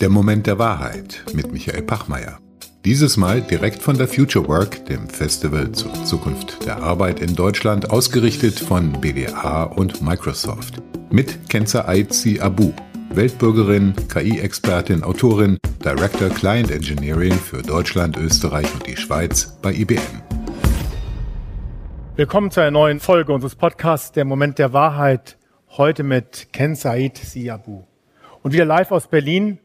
Der Moment der Wahrheit mit Michael Pachmeier. Dieses Mal direkt von der Future Work, dem Festival zur Zukunft der Arbeit in Deutschland, ausgerichtet von BDA und Microsoft. Mit Kenza Aizi Abu, Weltbürgerin, KI-Expertin, Autorin, Director Client Engineering für Deutschland, Österreich und die Schweiz bei IBM. Willkommen zu einer neuen Folge unseres Podcasts Der Moment der Wahrheit. Heute mit Ken Said Siabu. Und wieder live aus Berlin,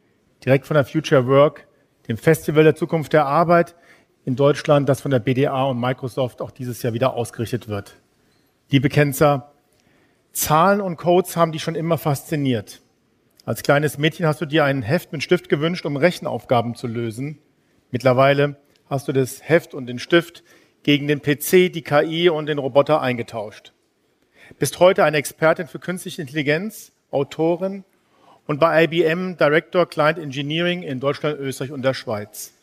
direkt von der Future Work dem Festival der Zukunft der Arbeit in Deutschland, das von der BDA und Microsoft auch dieses Jahr wieder ausgerichtet wird. Liebe Kenzer, Zahlen und Codes haben dich schon immer fasziniert. Als kleines Mädchen hast du dir ein Heft mit Stift gewünscht, um Rechenaufgaben zu lösen. Mittlerweile hast du das Heft und den Stift gegen den PC, die KI und den Roboter eingetauscht. Bist heute eine Expertin für künstliche Intelligenz, Autorin und bei IBM Director Client Engineering in Deutschland, Österreich und der Schweiz.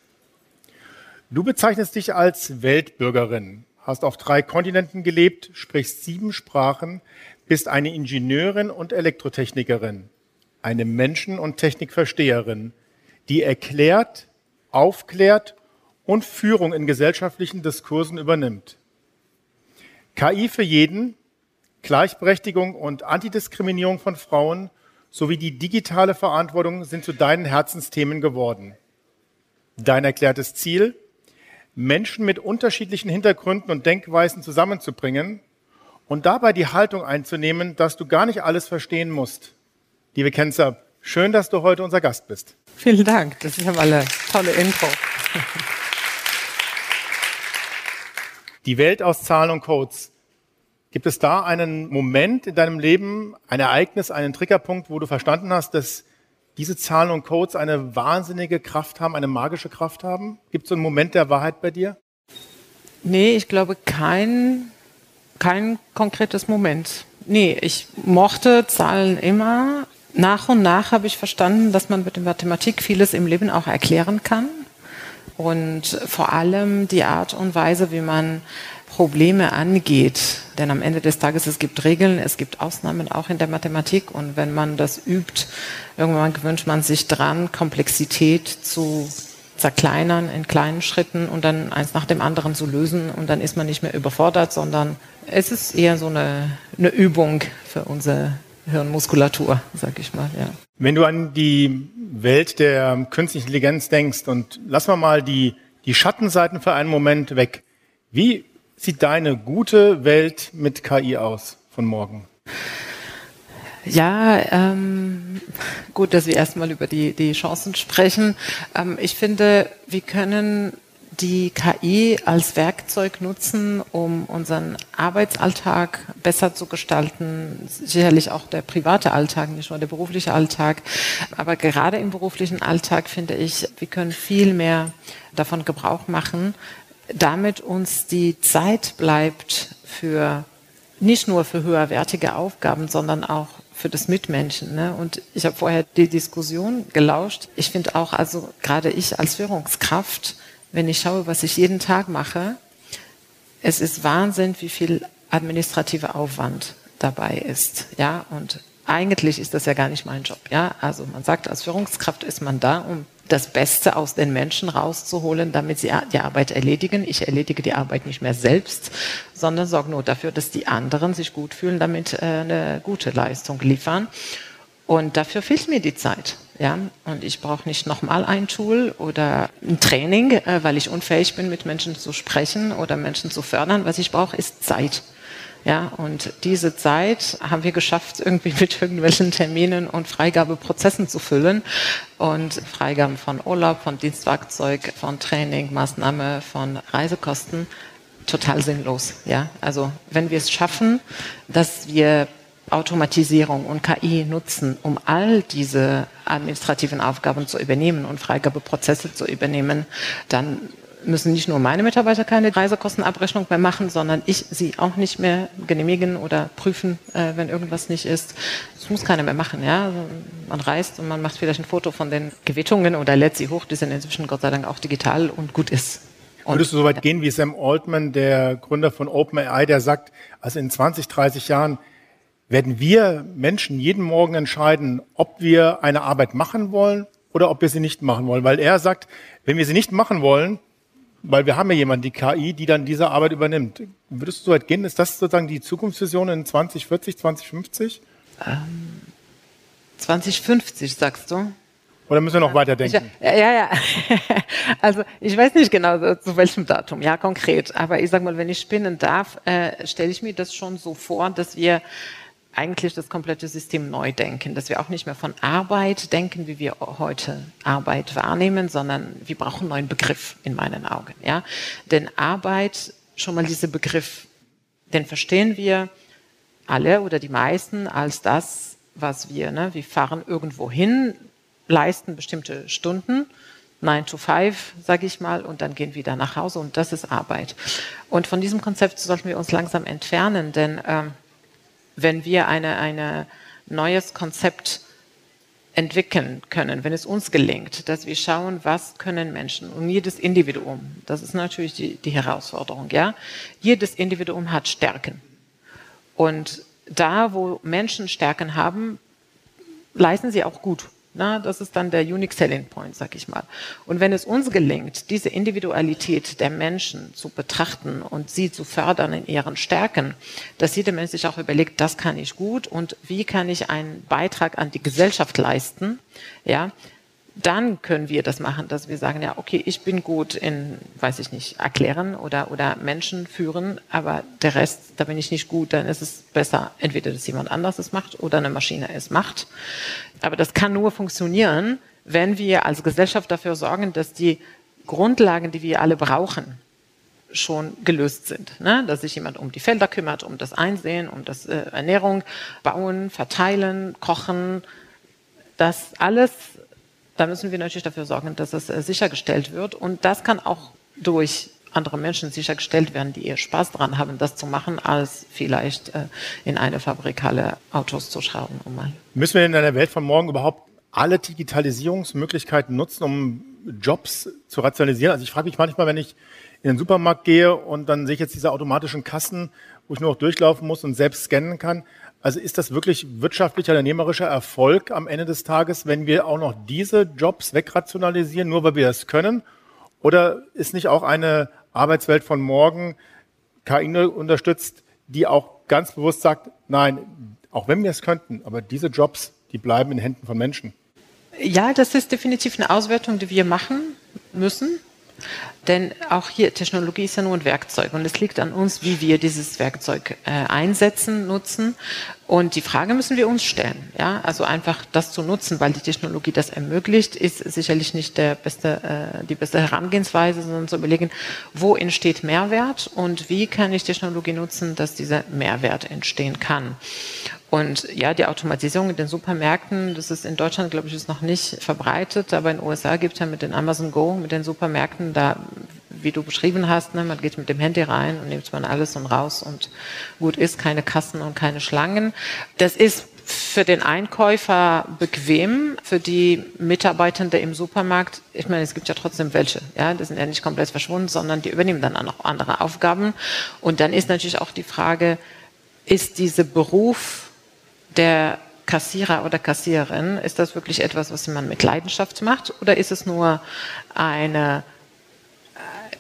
Du bezeichnest dich als Weltbürgerin, hast auf drei Kontinenten gelebt, sprichst sieben Sprachen, bist eine Ingenieurin und Elektrotechnikerin, eine Menschen- und Technikversteherin, die erklärt, aufklärt und Führung in gesellschaftlichen Diskursen übernimmt. KI für jeden, Gleichberechtigung und Antidiskriminierung von Frauen – sowie die digitale Verantwortung sind zu deinen Herzensthemen geworden. Dein erklärtes Ziel, Menschen mit unterschiedlichen Hintergründen und Denkweisen zusammenzubringen und dabei die Haltung einzunehmen, dass du gar nicht alles verstehen musst. Liebe Kenzer, schön, dass du heute unser Gast bist. Vielen Dank, das ist ja mal eine tolle Intro. Die Welt aus Zahlen und Codes. Gibt es da einen Moment in deinem Leben, ein Ereignis, einen Triggerpunkt, wo du verstanden hast, dass diese Zahlen und Codes eine wahnsinnige Kraft haben, eine magische Kraft haben? Gibt es so einen Moment der Wahrheit bei dir? Nee, ich glaube kein, kein konkretes Moment. Nee, ich mochte Zahlen immer. Nach und nach habe ich verstanden, dass man mit der Mathematik vieles im Leben auch erklären kann. Und vor allem die Art und Weise, wie man Probleme angeht. Denn am Ende des Tages, es gibt Regeln, es gibt Ausnahmen auch in der Mathematik. Und wenn man das übt, irgendwann gewöhnt man sich dran, Komplexität zu zerkleinern in kleinen Schritten und dann eins nach dem anderen zu lösen. Und dann ist man nicht mehr überfordert, sondern es ist eher so eine, eine Übung für unsere Hirnmuskulatur, sag ich mal. Ja. Wenn du an die Welt der künstlichen Intelligenz denkst und lassen wir mal die, die Schattenseiten für einen Moment weg. Wie sieht deine gute Welt mit KI aus von morgen? Ja, ähm, gut, dass wir erstmal über die, die Chancen sprechen. Ähm, ich finde, wir können die KI als Werkzeug nutzen, um unseren Arbeitsalltag besser zu gestalten. Sicherlich auch der private Alltag, nicht nur der berufliche Alltag. Aber gerade im beruflichen Alltag finde ich, wir können viel mehr davon Gebrauch machen, damit uns die Zeit bleibt für nicht nur für höherwertige Aufgaben, sondern auch für das Mitmenschen. Ne? Und ich habe vorher die Diskussion gelauscht. Ich finde auch, also gerade ich als Führungskraft, wenn ich schaue, was ich jeden Tag mache, es ist Wahnsinn, wie viel administrativer Aufwand dabei ist. Ja, und eigentlich ist das ja gar nicht mein Job. Ja, also man sagt, als Führungskraft ist man da, um das Beste aus den Menschen rauszuholen, damit sie die Arbeit erledigen. Ich erledige die Arbeit nicht mehr selbst, sondern sorge nur dafür, dass die anderen sich gut fühlen, damit äh, eine gute Leistung liefern. Und dafür fehlt mir die Zeit. Ja, und ich brauche nicht nochmal ein Tool oder ein Training, äh, weil ich unfähig bin, mit Menschen zu sprechen oder Menschen zu fördern. Was ich brauche, ist Zeit. Ja, und diese Zeit haben wir geschafft, irgendwie mit irgendwelchen Terminen und Freigabeprozessen zu füllen. Und Freigaben von Urlaub, von Dienstwerkzeug, von Training, Maßnahme, von Reisekosten, total sinnlos. Ja, also wenn wir es schaffen, dass wir Automatisierung und KI nutzen, um all diese administrativen Aufgaben zu übernehmen und Freigabeprozesse zu übernehmen, dann müssen nicht nur meine Mitarbeiter keine Reisekostenabrechnung mehr machen, sondern ich sie auch nicht mehr genehmigen oder prüfen, äh, wenn irgendwas nicht ist. Das muss keiner mehr machen. Ja? Also man reist und man macht vielleicht ein Foto von den Gewittungen oder lädt sie hoch. Die sind inzwischen Gott sei Dank auch digital und gut ist. Und Würdest du so weit gehen wie Sam Altman, der Gründer von OpenAI, der sagt, also in 20, 30 Jahren werden wir Menschen jeden Morgen entscheiden, ob wir eine Arbeit machen wollen oder ob wir sie nicht machen wollen. Weil er sagt, wenn wir sie nicht machen wollen, weil wir haben ja jemanden, die KI, die dann diese Arbeit übernimmt. Würdest du so weit gehen? Ist das sozusagen die Zukunftsvision in 2040, 2050? Ähm, 2050, sagst du? Oder müssen wir noch weiterdenken? Ich, ja, ja. Also ich weiß nicht genau zu welchem Datum, ja konkret. Aber ich sag mal, wenn ich spinnen darf, äh, stelle ich mir das schon so vor, dass wir eigentlich das komplette System neu denken, dass wir auch nicht mehr von Arbeit denken, wie wir heute Arbeit wahrnehmen, sondern wir brauchen einen neuen Begriff in meinen Augen. Ja? Denn Arbeit, schon mal dieser Begriff, den verstehen wir alle oder die meisten als das, was wir, ne? wir fahren irgendwo hin, leisten bestimmte Stunden, 9 to 5, sage ich mal, und dann gehen wir wieder nach Hause und das ist Arbeit. Und von diesem Konzept sollten wir uns langsam entfernen, denn ähm, wenn wir eine, eine neues Konzept entwickeln können, wenn es uns gelingt, dass wir schauen, was können Menschen und jedes Individuum, das ist natürlich die, die Herausforderung, ja, jedes Individuum hat Stärken. Und da, wo Menschen Stärken haben, leisten sie auch gut. Na, das ist dann der Unique Selling Point, sag ich mal. Und wenn es uns gelingt, diese Individualität der Menschen zu betrachten und sie zu fördern in ihren Stärken, dass jeder Mensch sich auch überlegt, das kann ich gut und wie kann ich einen Beitrag an die Gesellschaft leisten, ja, dann können wir das machen, dass wir sagen, ja, okay, ich bin gut in, weiß ich nicht, erklären oder, oder Menschen führen, aber der Rest, da bin ich nicht gut, dann ist es besser, entweder, dass jemand anders es macht oder eine Maschine es macht. Aber das kann nur funktionieren, wenn wir als Gesellschaft dafür sorgen, dass die Grundlagen, die wir alle brauchen, schon gelöst sind. Ne? Dass sich jemand um die Felder kümmert, um das Einsehen, um das äh, Ernährung, Bauen, Verteilen, Kochen, das alles da müssen wir natürlich dafür sorgen, dass es äh, sichergestellt wird. Und das kann auch durch andere Menschen sichergestellt werden, die eher Spaß daran haben, das zu machen, als vielleicht äh, in eine Fabrikale Autos zu schrauben. Um mal. Müssen wir in einer Welt von morgen überhaupt alle Digitalisierungsmöglichkeiten nutzen, um Jobs zu rationalisieren? Also ich frage mich manchmal, wenn ich in den Supermarkt gehe und dann sehe ich jetzt diese automatischen Kassen, wo ich nur noch durchlaufen muss und selbst scannen kann. Also ist das wirklich wirtschaftlicher, unternehmerischer Erfolg am Ende des Tages, wenn wir auch noch diese Jobs wegrationalisieren, nur weil wir das können? Oder ist nicht auch eine Arbeitswelt von morgen KI unterstützt, die auch ganz bewusst sagt, nein, auch wenn wir es könnten, aber diese Jobs, die bleiben in Händen von Menschen? Ja, das ist definitiv eine Auswertung, die wir machen müssen. Denn auch hier, Technologie ist ja nur ein Werkzeug und es liegt an uns, wie wir dieses Werkzeug äh, einsetzen, nutzen. Und die Frage müssen wir uns stellen. Ja? Also einfach das zu nutzen, weil die Technologie das ermöglicht, ist sicherlich nicht der beste, äh, die beste Herangehensweise, sondern zu überlegen, wo entsteht Mehrwert und wie kann ich Technologie nutzen, dass dieser Mehrwert entstehen kann. Und ja, die Automatisierung in den Supermärkten, das ist in Deutschland, glaube ich, ist noch nicht verbreitet, aber in den USA gibt es ja mit den Amazon Go, mit den Supermärkten, da, wie du beschrieben hast, ne, man geht mit dem Handy rein und nimmt man alles und raus und gut ist, keine Kassen und keine Schlangen. Das ist für den Einkäufer bequem, für die Mitarbeitende im Supermarkt, ich meine, es gibt ja trotzdem welche, ja, die sind ja nicht komplett verschwunden, sondern die übernehmen dann auch noch andere Aufgaben. Und dann ist natürlich auch die Frage, ist dieser Beruf der Kassierer oder Kassiererin, ist das wirklich etwas, was man mit Leidenschaft macht oder ist es nur eine,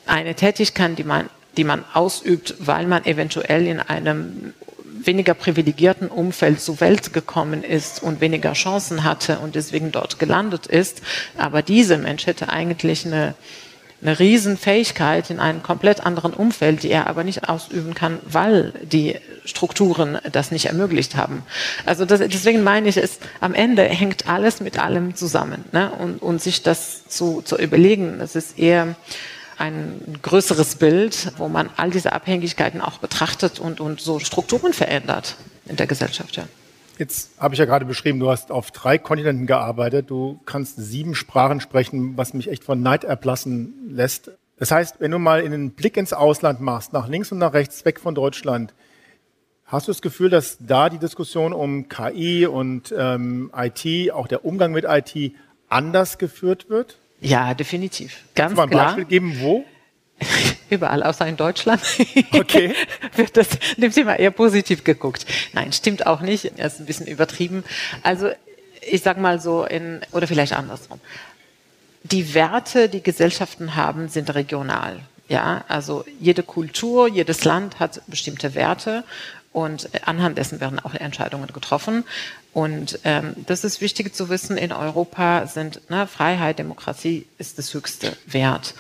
eine Tätigkeit, die man, die man ausübt, weil man eventuell in einem weniger privilegierten Umfeld zur Welt gekommen ist und weniger Chancen hatte und deswegen dort gelandet ist. Aber dieser Mensch hätte eigentlich eine eine Riesenfähigkeit in einem komplett anderen Umfeld, die er aber nicht ausüben kann, weil die Strukturen das nicht ermöglicht haben. Also das, deswegen meine ich, es am Ende hängt alles mit allem zusammen. Ne? Und, und sich das zu, zu überlegen, das ist eher ein größeres Bild, wo man all diese Abhängigkeiten auch betrachtet und, und so Strukturen verändert in der Gesellschaft. Ja. Jetzt habe ich ja gerade beschrieben, du hast auf drei Kontinenten gearbeitet, du kannst sieben Sprachen sprechen, was mich echt von Neid erblassen lässt. Das heißt, wenn du mal einen Blick ins Ausland machst, nach links und nach rechts, weg von Deutschland, hast du das Gefühl, dass da die Diskussion um KI und ähm, IT, auch der Umgang mit IT, anders geführt wird? Ja, definitiv. Ganz Kannst du mal ein klar. Beispiel geben, wo? Überall, außer in Deutschland. Okay. wird das dem Thema eher positiv geguckt. Nein, stimmt auch nicht. Er ist ein bisschen übertrieben. Also, ich sag mal so in, oder vielleicht andersrum. Die Werte, die Gesellschaften haben, sind regional. Ja, also jede Kultur, jedes Land hat bestimmte Werte und anhand dessen werden auch Entscheidungen getroffen. Und ähm, das ist wichtig zu wissen, in Europa sind ne, Freiheit, Demokratie ist das höchste Wert.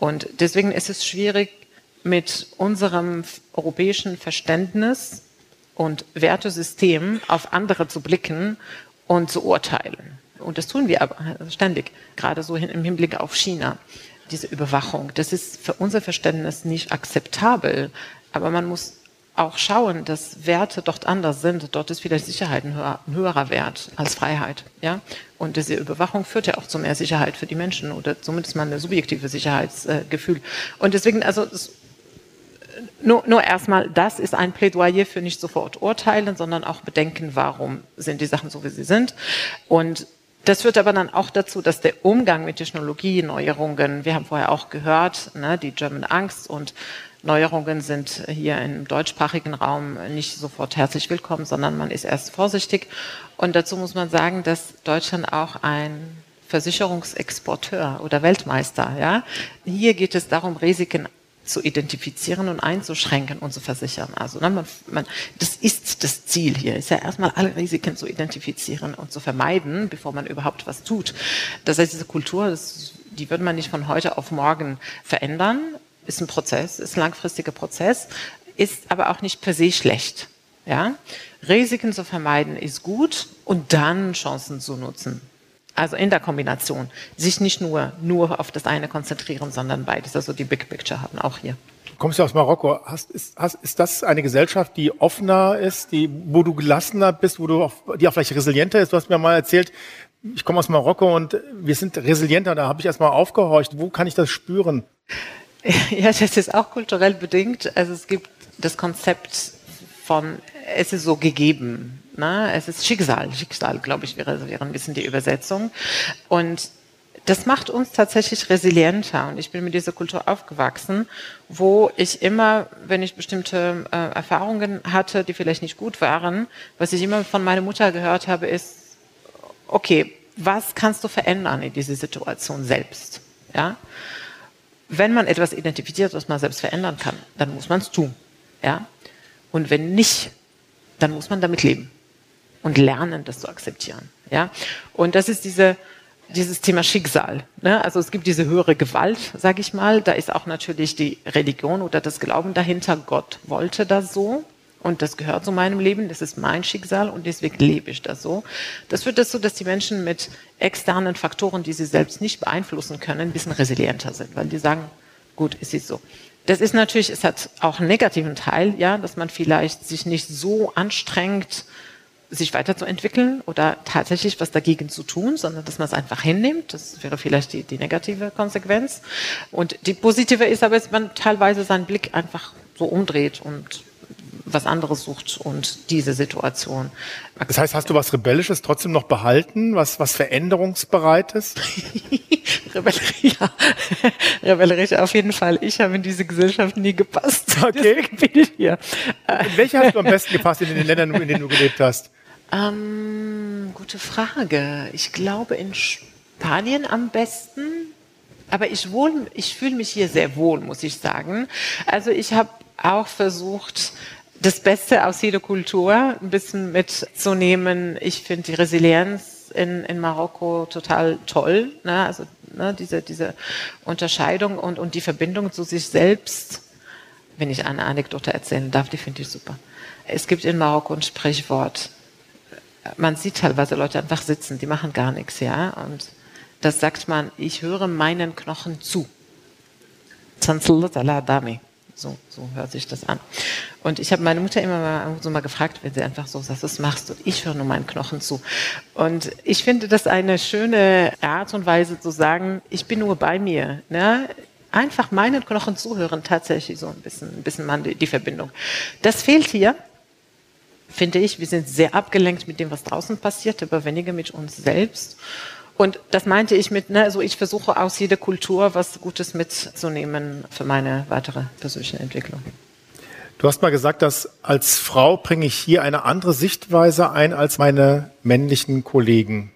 Und deswegen ist es schwierig, mit unserem europäischen Verständnis und Wertesystem auf andere zu blicken und zu urteilen. Und das tun wir aber ständig, gerade so im Hinblick auf China. Diese Überwachung, das ist für unser Verständnis nicht akzeptabel. Aber man muss auch schauen, dass Werte dort anders sind. Dort ist vielleicht Sicherheit ein, höher, ein höherer Wert als Freiheit. Ja? Und diese Überwachung führt ja auch zu mehr Sicherheit für die Menschen oder zumindest mal ein subjektives Sicherheitsgefühl. Und deswegen, also nur, nur erstmal, das ist ein Plädoyer für nicht sofort urteilen, sondern auch bedenken, warum sind die Sachen so, wie sie sind. Und das führt aber dann auch dazu, dass der Umgang mit Technologie, Neuerungen, wir haben vorher auch gehört, ne, die German Angst und Neuerungen sind hier im deutschsprachigen Raum nicht sofort herzlich willkommen, sondern man ist erst vorsichtig. Und dazu muss man sagen, dass Deutschland auch ein Versicherungsexporteur oder Weltmeister, ja. Hier geht es darum, Risiken zu identifizieren und einzuschränken und zu versichern. Also ne, man, man, das ist das Ziel hier, ist ja erstmal alle Risiken zu identifizieren und zu vermeiden, bevor man überhaupt was tut. Das heißt, diese Kultur, das, die wird man nicht von heute auf morgen verändern, ist ein Prozess, ist ein langfristiger Prozess, ist aber auch nicht per se schlecht. Ja? Risiken zu vermeiden ist gut und dann Chancen zu nutzen. Also in der Kombination. Sich nicht nur, nur auf das eine konzentrieren, sondern beides. Also die Big Picture haben auch hier. Du kommst ja aus Marokko. Hast, ist, hast, ist das eine Gesellschaft, die offener ist, die, wo du gelassener bist, wo du auch, die auch vielleicht resilienter ist? Du hast mir mal erzählt, ich komme aus Marokko und wir sind resilienter. Da habe ich erstmal aufgehorcht. Wo kann ich das spüren? Ja, das ist auch kulturell bedingt. Also es gibt das Konzept von, es ist so gegeben. Ne? Es ist Schicksal. Schicksal, glaube ich, wäre, wäre ein bisschen die Übersetzung. Und das macht uns tatsächlich resilienter. Und ich bin mit dieser Kultur aufgewachsen, wo ich immer, wenn ich bestimmte äh, Erfahrungen hatte, die vielleicht nicht gut waren, was ich immer von meiner Mutter gehört habe, ist, okay, was kannst du verändern in dieser Situation selbst? Ja? Wenn man etwas identifiziert, was man selbst verändern kann, dann muss man es tun. Ja? Und wenn nicht, dann muss man damit leben und lernen, das zu akzeptieren. Ja? Und das ist diese, dieses Thema Schicksal. Ne? Also es gibt diese höhere Gewalt, sage ich mal. Da ist auch natürlich die Religion oder das Glauben dahinter. Gott wollte das so. Und das gehört zu meinem Leben, das ist mein Schicksal und deswegen lebe ich das so. Das führt dazu, dass die Menschen mit externen Faktoren, die sie selbst nicht beeinflussen können, ein bisschen resilienter sind, weil die sagen, gut, es ist so. Das ist natürlich, es hat auch einen negativen Teil, ja, dass man vielleicht sich nicht so anstrengt, sich weiterzuentwickeln oder tatsächlich was dagegen zu tun, sondern dass man es einfach hinnimmt. Das wäre vielleicht die, die negative Konsequenz. Und die positive ist aber, dass man teilweise seinen Blick einfach so umdreht und was anderes sucht und diese Situation. Das heißt, hast du was Rebellisches trotzdem noch behalten, was, was Veränderungsbereites? Ja. Rebellerie auf jeden Fall. Ich habe in diese Gesellschaft nie gepasst. Okay. bin ich hier. In welche hast du am besten gepasst in den Ländern, in denen du gelebt hast? Ähm, gute Frage. Ich glaube in Spanien am besten. Aber ich, wohl, ich fühle mich hier sehr wohl, muss ich sagen. Also ich habe auch versucht, das Beste aus jeder Kultur ein bisschen mitzunehmen. Ich finde die Resilienz in, in Marokko total toll. Ne? Also ne, diese, diese Unterscheidung und, und die Verbindung zu sich selbst. Wenn ich eine Anekdote erzählen darf, die finde ich super. Es gibt in Marokko ein Sprichwort. Man sieht teilweise Leute einfach sitzen, die machen gar nichts, ja. Und das sagt man, ich höre meinen Knochen zu. So, so hört sich das an. Und ich habe meine Mutter immer mal, so mal gefragt, wenn sie einfach so sagt, was machst du? Ich höre nur meinen Knochen zu. Und ich finde das eine schöne Art und Weise zu sagen, ich bin nur bei mir. Ne? Einfach meinen Knochen zuhören, tatsächlich so ein bisschen, ein bisschen man die, die Verbindung. Das fehlt hier, finde ich. Wir sind sehr abgelenkt mit dem, was draußen passiert, aber weniger mit uns selbst. Und das meinte ich mit, ne, also ich versuche aus jeder Kultur was Gutes mitzunehmen für meine weitere persönliche Entwicklung. Du hast mal gesagt, dass als Frau bringe ich hier eine andere Sichtweise ein als meine männlichen Kollegen.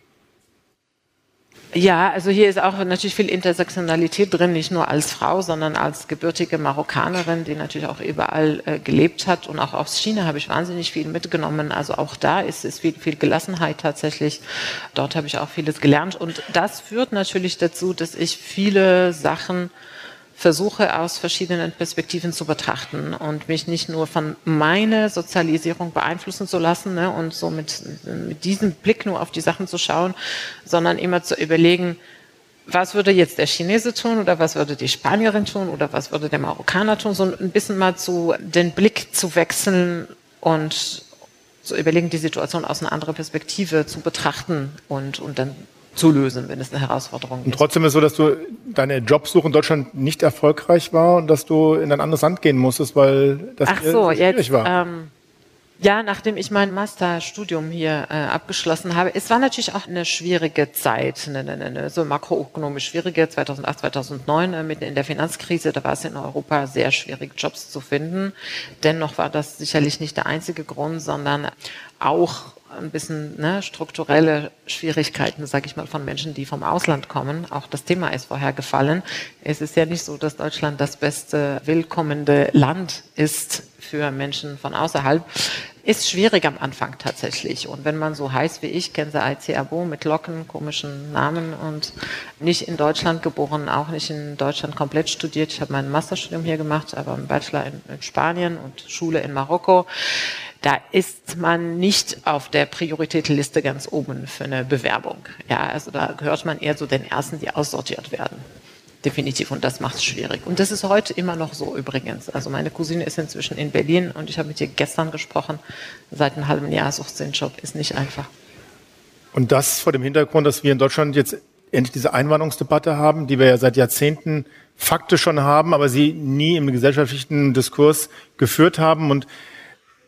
Ja, also hier ist auch natürlich viel Intersektionalität drin, nicht nur als Frau, sondern als gebürtige Marokkanerin, die natürlich auch überall äh, gelebt hat. Und auch aus China habe ich wahnsinnig viel mitgenommen. Also auch da ist es viel, viel Gelassenheit tatsächlich. Dort habe ich auch vieles gelernt. Und das führt natürlich dazu, dass ich viele Sachen versuche aus verschiedenen Perspektiven zu betrachten und mich nicht nur von meiner Sozialisierung beeinflussen zu lassen ne, und so mit, mit diesem Blick nur auf die Sachen zu schauen, sondern immer zu überlegen, was würde jetzt der Chinese tun oder was würde die Spanierin tun oder was würde der Marokkaner tun, so ein bisschen mal zu den Blick zu wechseln und zu überlegen, die Situation aus einer anderen Perspektive zu betrachten und, und dann zu lösen, wenn es eine Herausforderung ist. Und trotzdem ist es so, dass du deine Jobsuche in Deutschland nicht erfolgreich war und dass du in ein anderes Land gehen musstest, weil das Ach so, schwierig jetzt, war. Ähm, ja, nachdem ich mein Masterstudium hier äh, abgeschlossen habe, es war natürlich auch eine schwierige Zeit, eine, eine, eine so makroökonomisch schwierige, 2008, 2009, äh, mitten in der Finanzkrise, da war es in Europa sehr schwierig, Jobs zu finden. Dennoch war das sicherlich nicht der einzige Grund, sondern auch ein bisschen ne, strukturelle Schwierigkeiten, sage ich mal, von Menschen, die vom Ausland kommen. Auch das Thema ist vorher gefallen. Es ist ja nicht so, dass Deutschland das beste willkommende Land ist für Menschen von außerhalb. Ist schwierig am Anfang tatsächlich. Und wenn man so heißt wie ich, Kenza IC Abo mit Locken, komischen Namen und nicht in Deutschland geboren, auch nicht in Deutschland komplett studiert. Ich habe mein Masterstudium hier gemacht, aber einen Bachelor in, in Spanien und Schule in Marokko da ist man nicht auf der Prioritätenliste ganz oben für eine Bewerbung. Ja, also da gehört man eher zu den ersten, die aussortiert werden. Definitiv. Und das macht es schwierig. Und das ist heute immer noch so übrigens. Also meine Cousine ist inzwischen in Berlin und ich habe mit ihr gestern gesprochen. Seit einem halben Jahr sucht sie einen Job. Ist nicht einfach. Und das vor dem Hintergrund, dass wir in Deutschland jetzt endlich diese Einwanderungsdebatte haben, die wir ja seit Jahrzehnten faktisch schon haben, aber sie nie im gesellschaftlichen Diskurs geführt haben. Und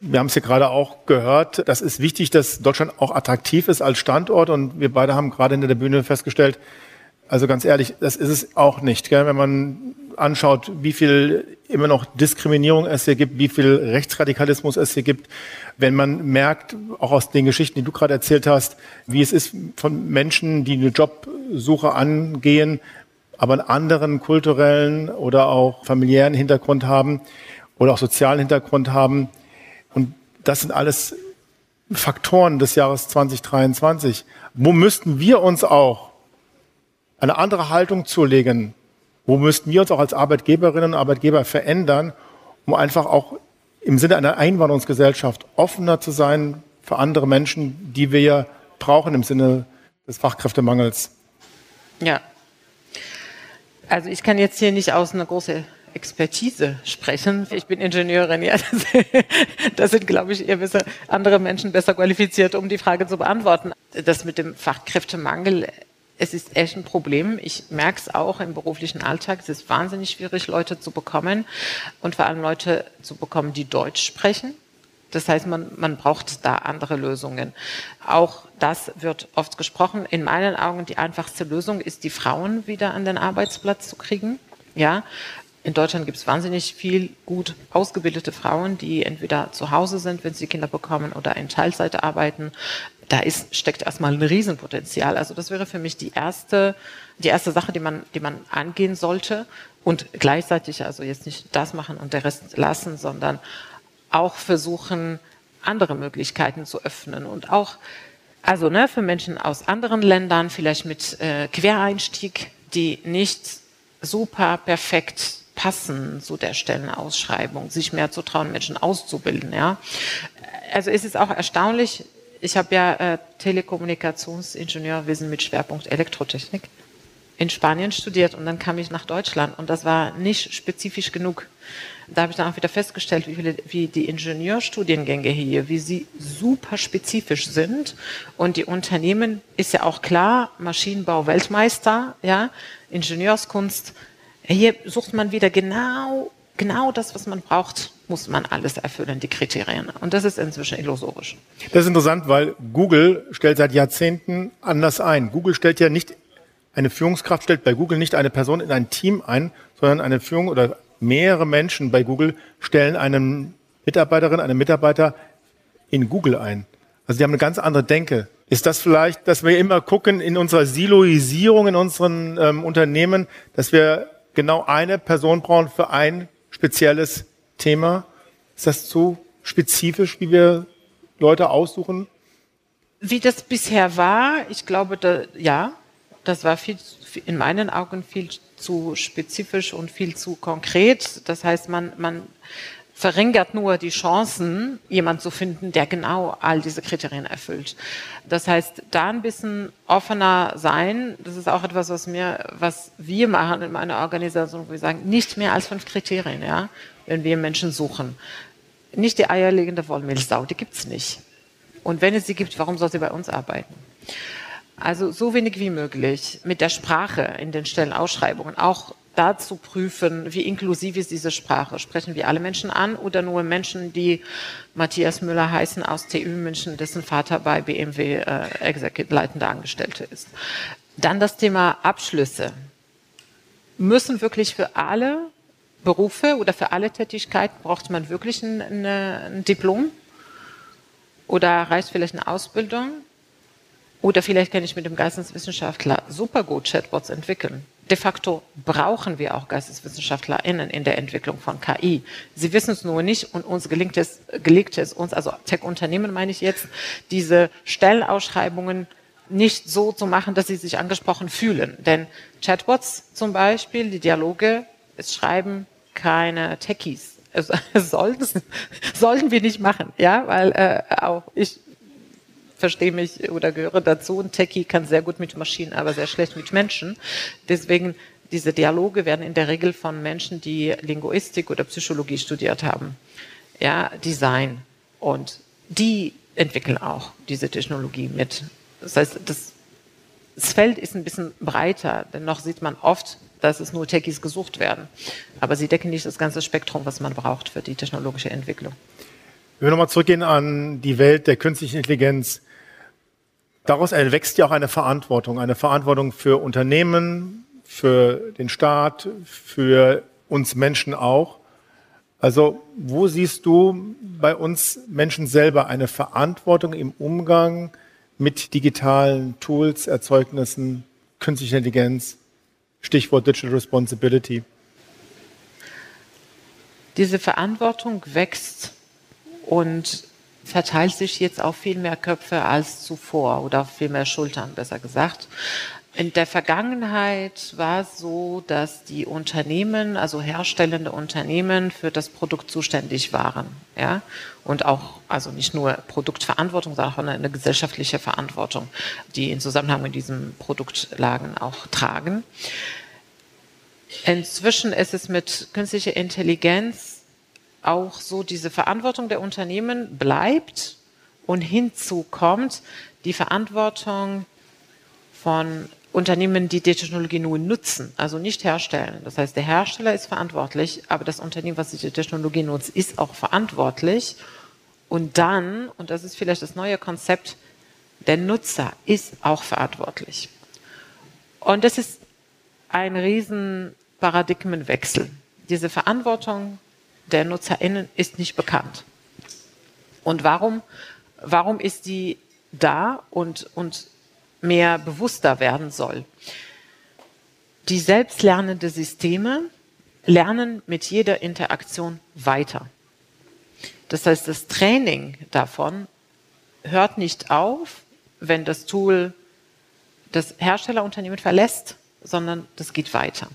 wir haben es ja gerade auch gehört, das ist wichtig, dass Deutschland auch attraktiv ist als Standort und wir beide haben gerade hinter der Bühne festgestellt, also ganz ehrlich, das ist es auch nicht. Gell? Wenn man anschaut, wie viel immer noch Diskriminierung es hier gibt, wie viel Rechtsradikalismus es hier gibt, wenn man merkt, auch aus den Geschichten, die du gerade erzählt hast, wie es ist von Menschen, die eine Jobsuche angehen, aber einen anderen kulturellen oder auch familiären Hintergrund haben oder auch sozialen Hintergrund haben, das sind alles Faktoren des Jahres 2023. Wo müssten wir uns auch eine andere Haltung zulegen? Wo müssten wir uns auch als Arbeitgeberinnen und Arbeitgeber verändern, um einfach auch im Sinne einer Einwanderungsgesellschaft offener zu sein für andere Menschen, die wir brauchen im Sinne des Fachkräftemangels? Ja. Also ich kann jetzt hier nicht aus einer großen Expertise sprechen. Ich bin Ingenieurin, ja. Da sind, glaube ich, eher besser, andere Menschen besser qualifiziert, um die Frage zu beantworten. Das mit dem Fachkräftemangel, es ist echt ein Problem. Ich merke es auch im beruflichen Alltag. Es ist wahnsinnig schwierig, Leute zu bekommen und vor allem Leute zu bekommen, die Deutsch sprechen. Das heißt, man, man braucht da andere Lösungen. Auch das wird oft gesprochen. In meinen Augen die einfachste Lösung ist, die Frauen wieder an den Arbeitsplatz zu kriegen. Ja, in Deutschland gibt es wahnsinnig viel gut ausgebildete Frauen, die entweder zu Hause sind, wenn sie Kinder bekommen, oder in Teilzeit arbeiten. Da ist, steckt erstmal ein Riesenpotenzial. Also das wäre für mich die erste, die erste Sache, die man, die man angehen sollte. Und gleichzeitig also jetzt nicht das machen und der Rest lassen, sondern auch versuchen, andere Möglichkeiten zu öffnen und auch also ne, für Menschen aus anderen Ländern, vielleicht mit äh, Quereinstieg, die nicht super perfekt passen zu der Stellenausschreibung, sich mehr zu trauen, Menschen auszubilden. Ja. Also es ist auch erstaunlich, ich habe ja äh, Telekommunikationsingenieurwesen mit Schwerpunkt Elektrotechnik in Spanien studiert und dann kam ich nach Deutschland und das war nicht spezifisch genug. Da habe ich dann auch wieder festgestellt, wie, viele, wie die Ingenieurstudiengänge hier, wie sie super spezifisch sind und die Unternehmen ist ja auch klar, Maschinenbau Weltmeister, ja, Ingenieurskunst hier sucht man wieder genau genau das, was man braucht, muss man alles erfüllen, die Kriterien. Und das ist inzwischen illusorisch. Das ist interessant, weil Google stellt seit Jahrzehnten anders ein. Google stellt ja nicht, eine Führungskraft stellt bei Google nicht eine Person in ein Team ein, sondern eine Führung oder mehrere Menschen bei Google stellen einen Mitarbeiterin, einen Mitarbeiter in Google ein. Also die haben eine ganz andere Denke. Ist das vielleicht, dass wir immer gucken in unserer Siloisierung in unseren ähm, Unternehmen, dass wir genau eine Person brauchen für ein spezielles Thema? Ist das zu spezifisch, wie wir Leute aussuchen? Wie das bisher war, ich glaube, da, ja, das war viel, in meinen Augen viel zu spezifisch und viel zu konkret. Das heißt, man, man verringert nur die Chancen, jemand zu finden, der genau all diese Kriterien erfüllt. Das heißt, da ein bisschen offener sein, das ist auch etwas, was mir, was wir machen in meiner Organisation, wo wir sagen, nicht mehr als fünf Kriterien, ja, wenn wir Menschen suchen. Nicht die eierlegende Wollmilchsau, die gibt's nicht. Und wenn es sie gibt, warum soll sie bei uns arbeiten? Also so wenig wie möglich mit der Sprache in den Stellenausschreibungen, auch dazu prüfen, wie inklusiv ist diese Sprache. Sprechen wir alle Menschen an oder nur Menschen, die Matthias Müller heißen aus TÜ München, dessen Vater bei BMW äh, leitender Angestellte ist. Dann das Thema Abschlüsse. Müssen wirklich für alle Berufe oder für alle Tätigkeiten braucht man wirklich ein, ein Diplom? Oder reicht vielleicht eine Ausbildung? Oder vielleicht kann ich mit dem Geisteswissenschaftler super gut Chatbots entwickeln de facto brauchen wir auch GeisteswissenschaftlerInnen in der Entwicklung von KI. Sie wissen es nur nicht und uns gelingt es, gelingt es uns, also Tech-Unternehmen meine ich jetzt, diese Stellenausschreibungen nicht so zu machen, dass sie sich angesprochen fühlen. Denn Chatbots zum Beispiel, die Dialoge, es schreiben keine Techies. Es, sollten, sollten wir nicht machen, ja, weil äh, auch ich verstehe mich oder gehöre dazu. Ein Techie kann sehr gut mit Maschinen, aber sehr schlecht mit Menschen. Deswegen diese Dialoge werden in der Regel von Menschen, die Linguistik oder Psychologie studiert haben, ja, Design. Und die entwickeln auch diese Technologie mit. Das heißt, das, das Feld ist ein bisschen breiter, denn noch sieht man oft, dass es nur Techies gesucht werden. Aber sie decken nicht das ganze Spektrum, was man braucht für die technologische Entwicklung. Wenn wir nochmal zurückgehen an die Welt der künstlichen Intelligenz, daraus erwächst ja auch eine Verantwortung, eine Verantwortung für Unternehmen, für den Staat, für uns Menschen auch. Also wo siehst du bei uns Menschen selber eine Verantwortung im Umgang mit digitalen Tools, Erzeugnissen, künstlicher Intelligenz, Stichwort Digital Responsibility? Diese Verantwortung wächst und verteilt sich jetzt auf viel mehr Köpfe als zuvor oder auf viel mehr Schultern, besser gesagt. In der Vergangenheit war es so, dass die Unternehmen, also herstellende Unternehmen, für das Produkt zuständig waren, ja, und auch, also nicht nur Produktverantwortung, sondern auch eine gesellschaftliche Verantwortung, die in Zusammenhang mit diesem Produkt lagen, auch tragen. Inzwischen ist es mit künstlicher Intelligenz auch so diese Verantwortung der Unternehmen bleibt und hinzu kommt die Verantwortung von Unternehmen, die die Technologie nur nutzen, also nicht herstellen. Das heißt, der Hersteller ist verantwortlich, aber das Unternehmen, was die Technologie nutzt, ist auch verantwortlich. Und dann, und das ist vielleicht das neue Konzept, der Nutzer ist auch verantwortlich. Und das ist ein riesen Paradigmenwechsel. Diese Verantwortung der NutzerInnen ist nicht bekannt. Und warum, warum ist die da und, und mehr bewusster werden soll? Die selbstlernende Systeme lernen mit jeder Interaktion weiter. Das heißt, das Training davon hört nicht auf, wenn das Tool das Herstellerunternehmen verlässt, sondern das geht weiter.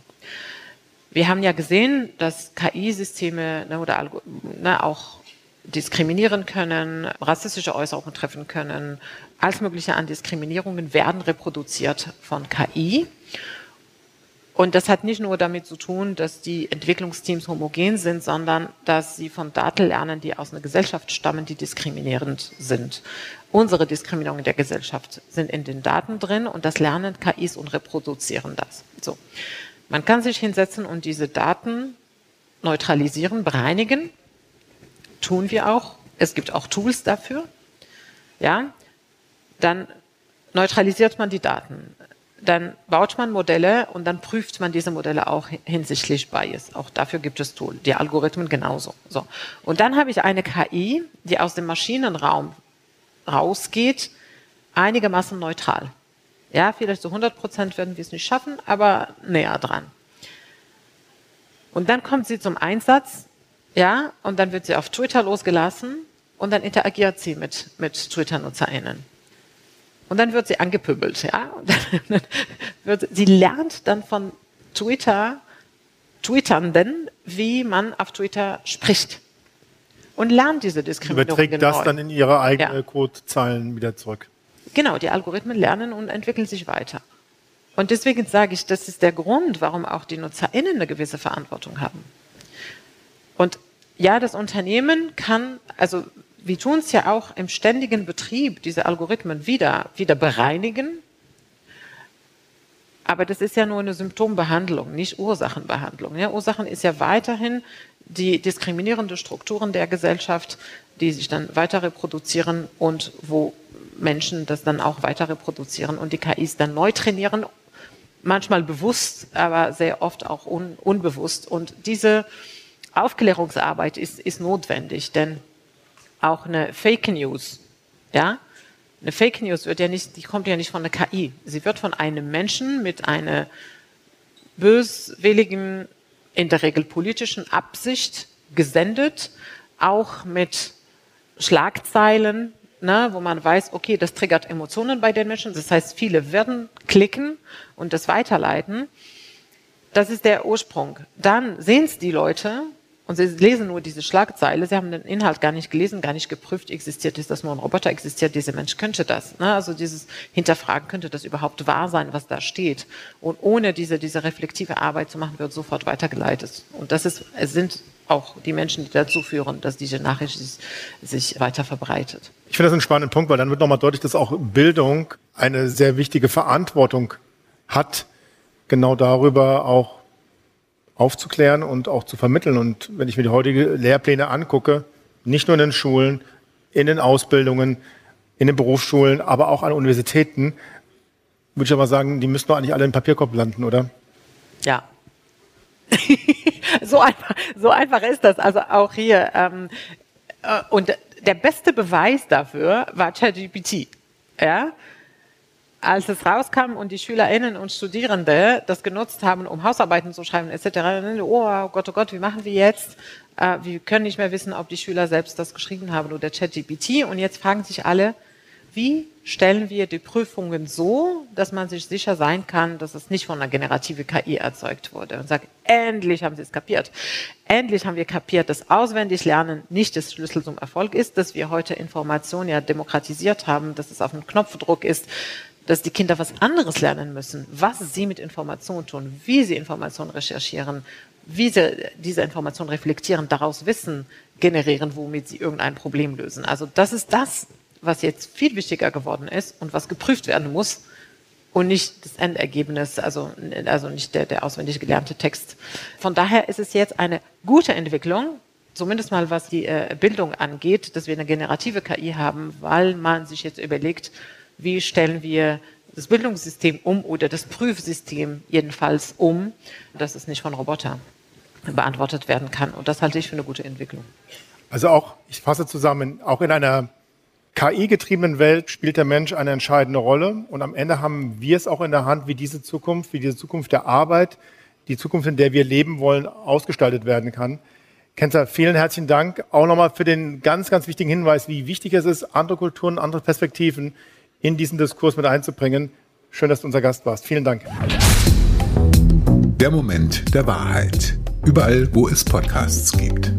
Wir haben ja gesehen, dass KI-Systeme ne, oder ne, auch diskriminieren können, rassistische Äußerungen treffen können. Alles Mögliche an Diskriminierungen werden reproduziert von KI. Und das hat nicht nur damit zu tun, dass die Entwicklungsteams homogen sind, sondern dass sie von Daten lernen, die aus einer Gesellschaft stammen, die diskriminierend sind. Unsere Diskriminierungen der Gesellschaft sind in den Daten drin und das lernen KIs und reproduzieren das. So. Man kann sich hinsetzen und diese Daten neutralisieren, bereinigen. Tun wir auch. Es gibt auch Tools dafür. Ja, dann neutralisiert man die Daten. Dann baut man Modelle und dann prüft man diese Modelle auch hinsichtlich Bias. Auch dafür gibt es Tools. Die Algorithmen genauso. So. Und dann habe ich eine KI, die aus dem Maschinenraum rausgeht, einigermaßen neutral. Ja, vielleicht zu 100 Prozent werden wir es nicht schaffen, aber näher dran. Und dann kommt sie zum Einsatz, ja, und dann wird sie auf Twitter losgelassen und dann interagiert sie mit, mit Twitter-NutzerInnen. Und dann wird sie angepübelt, ja. wird, sie lernt dann von Twitter, Twitternden, wie man auf Twitter spricht. Und lernt diese Diskriminierung. Überträgt das dann in ihre eigenen ja. Codezeilen wieder zurück. Genau, die Algorithmen lernen und entwickeln sich weiter. Und deswegen sage ich, das ist der Grund, warum auch die NutzerInnen eine gewisse Verantwortung haben. Und ja, das Unternehmen kann, also wir tun es ja auch im ständigen Betrieb, diese Algorithmen wieder, wieder bereinigen. Aber das ist ja nur eine Symptombehandlung, nicht Ursachenbehandlung. Ja, Ursachen ist ja weiterhin die diskriminierende Strukturen der Gesellschaft, die sich dann weiter reproduzieren und wo Menschen das dann auch weiter reproduzieren und die KIs dann neu trainieren, manchmal bewusst, aber sehr oft auch un unbewusst. Und diese Aufklärungsarbeit ist, ist notwendig, denn auch eine Fake News, ja, eine Fake News wird ja nicht, die kommt ja nicht von der KI. Sie wird von einem Menschen mit einer böswilligen, in der Regel politischen Absicht gesendet, auch mit Schlagzeilen, ne, wo man weiß, okay, das triggert Emotionen bei den Menschen. Das heißt, viele werden klicken und das weiterleiten. Das ist der Ursprung. Dann sehen es die Leute und sie lesen nur diese Schlagzeile. Sie haben den Inhalt gar nicht gelesen, gar nicht geprüft, existiert ist das nur ein Roboter, existiert dieser Mensch, könnte das. Ne? Also dieses Hinterfragen, könnte das überhaupt wahr sein, was da steht. Und ohne diese, diese reflektive Arbeit zu machen, wird sofort weitergeleitet. Und das ist, es sind auch die Menschen, die dazu führen, dass diese Nachricht sich weiter verbreitet. Ich finde das einen spannenden Punkt, weil dann wird nochmal deutlich, dass auch Bildung eine sehr wichtige Verantwortung hat, genau darüber auch aufzuklären und auch zu vermitteln. Und wenn ich mir die heutige Lehrpläne angucke, nicht nur in den Schulen, in den Ausbildungen, in den Berufsschulen, aber auch an Universitäten, würde ich aber sagen, die müssten doch eigentlich alle im Papierkorb landen, oder? Ja, so, einfach, so einfach ist das. Also auch hier. Ähm, äh, und der beste Beweis dafür war ChatGPT. Ja? Als es rauskam und die SchülerInnen und Studierende das genutzt haben, um Hausarbeiten zu schreiben etc., oh Gott, oh Gott, wie machen wir jetzt? Äh, wir können nicht mehr wissen, ob die Schüler selbst das geschrieben haben oder ChatGPT. Und jetzt fragen sich alle, wie stellen wir die Prüfungen so, dass man sich sicher sein kann, dass es nicht von einer generative KI erzeugt wurde. Und sagt, endlich haben sie es kapiert. Endlich haben wir kapiert, dass auswendig Lernen nicht das Schlüssel zum Erfolg ist, dass wir heute Informationen ja demokratisiert haben, dass es auf einem Knopfdruck ist, dass die Kinder was anderes lernen müssen, was sie mit Informationen tun, wie sie Informationen recherchieren, wie sie diese Informationen reflektieren, daraus Wissen generieren, womit sie irgendein Problem lösen. Also das ist das, was jetzt viel wichtiger geworden ist und was geprüft werden muss und nicht das Endergebnis, also, also nicht der, der auswendig gelernte Text. Von daher ist es jetzt eine gute Entwicklung, zumindest mal was die äh, Bildung angeht, dass wir eine generative KI haben, weil man sich jetzt überlegt, wie stellen wir das Bildungssystem um oder das Prüfsystem jedenfalls um, dass es nicht von Robotern beantwortet werden kann. Und das halte ich für eine gute Entwicklung. Also auch, ich fasse zusammen, auch in einer KI-getriebenen Welt spielt der Mensch eine entscheidende Rolle und am Ende haben wir es auch in der Hand, wie diese Zukunft, wie diese Zukunft der Arbeit, die Zukunft, in der wir leben wollen, ausgestaltet werden kann. Kenzer, vielen herzlichen Dank auch nochmal für den ganz, ganz wichtigen Hinweis, wie wichtig es ist, andere Kulturen, andere Perspektiven in diesen Diskurs mit einzubringen. Schön, dass du unser Gast warst. Vielen Dank. Der Moment der Wahrheit. Überall, wo es Podcasts gibt.